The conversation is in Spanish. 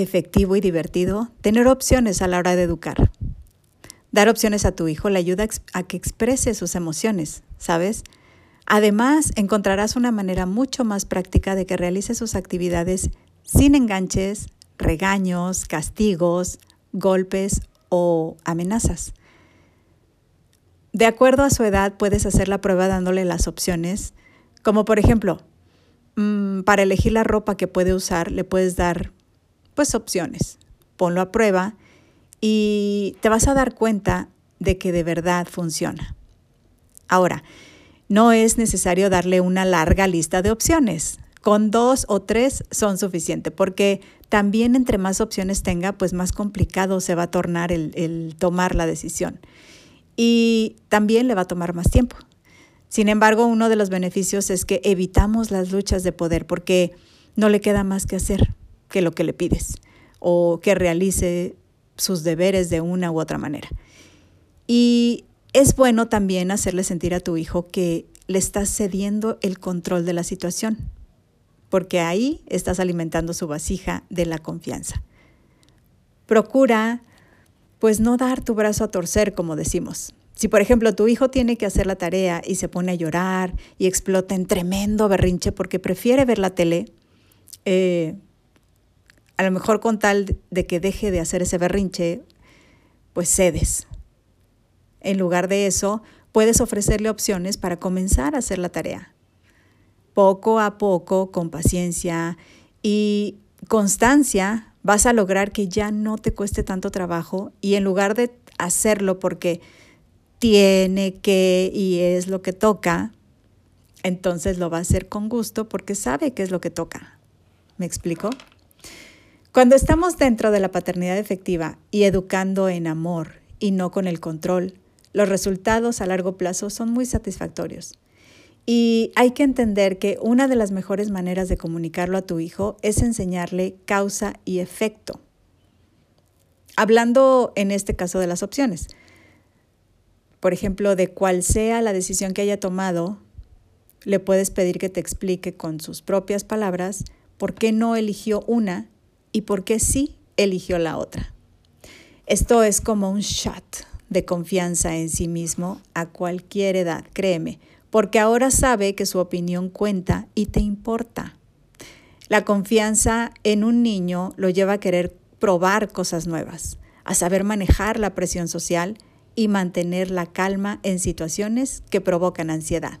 efectivo y divertido tener opciones a la hora de educar. Dar opciones a tu hijo le ayuda a que exprese sus emociones, ¿sabes? Además, encontrarás una manera mucho más práctica de que realice sus actividades sin enganches, regaños, castigos, golpes o amenazas. De acuerdo a su edad, puedes hacer la prueba dándole las opciones, como por ejemplo, mm, para elegir la ropa que puede usar, le puedes dar pues opciones. Ponlo a prueba y te vas a dar cuenta de que de verdad funciona. Ahora, no es necesario darle una larga lista de opciones. Con dos o tres son suficientes, porque también entre más opciones tenga, pues más complicado se va a tornar el, el tomar la decisión. Y también le va a tomar más tiempo. Sin embargo, uno de los beneficios es que evitamos las luchas de poder porque no le queda más que hacer que lo que le pides o que realice sus deberes de una u otra manera. Y es bueno también hacerle sentir a tu hijo que le estás cediendo el control de la situación, porque ahí estás alimentando su vasija de la confianza. Procura, pues, no dar tu brazo a torcer, como decimos. Si, por ejemplo, tu hijo tiene que hacer la tarea y se pone a llorar y explota en tremendo berrinche porque prefiere ver la tele, eh, a lo mejor con tal de que deje de hacer ese berrinche, pues cedes. En lugar de eso, puedes ofrecerle opciones para comenzar a hacer la tarea. Poco a poco, con paciencia y constancia, vas a lograr que ya no te cueste tanto trabajo y en lugar de hacerlo porque tiene que y es lo que toca, entonces lo va a hacer con gusto porque sabe qué es lo que toca. ¿Me explico? Cuando estamos dentro de la paternidad efectiva y educando en amor y no con el control, los resultados a largo plazo son muy satisfactorios. Y hay que entender que una de las mejores maneras de comunicarlo a tu hijo es enseñarle causa y efecto. Hablando en este caso de las opciones. Por ejemplo, de cuál sea la decisión que haya tomado, le puedes pedir que te explique con sus propias palabras por qué no eligió una y por qué sí eligió la otra. Esto es como un shot de confianza en sí mismo a cualquier edad, créeme, porque ahora sabe que su opinión cuenta y te importa. La confianza en un niño lo lleva a querer probar cosas nuevas, a saber manejar la presión social y mantener la calma en situaciones que provocan ansiedad.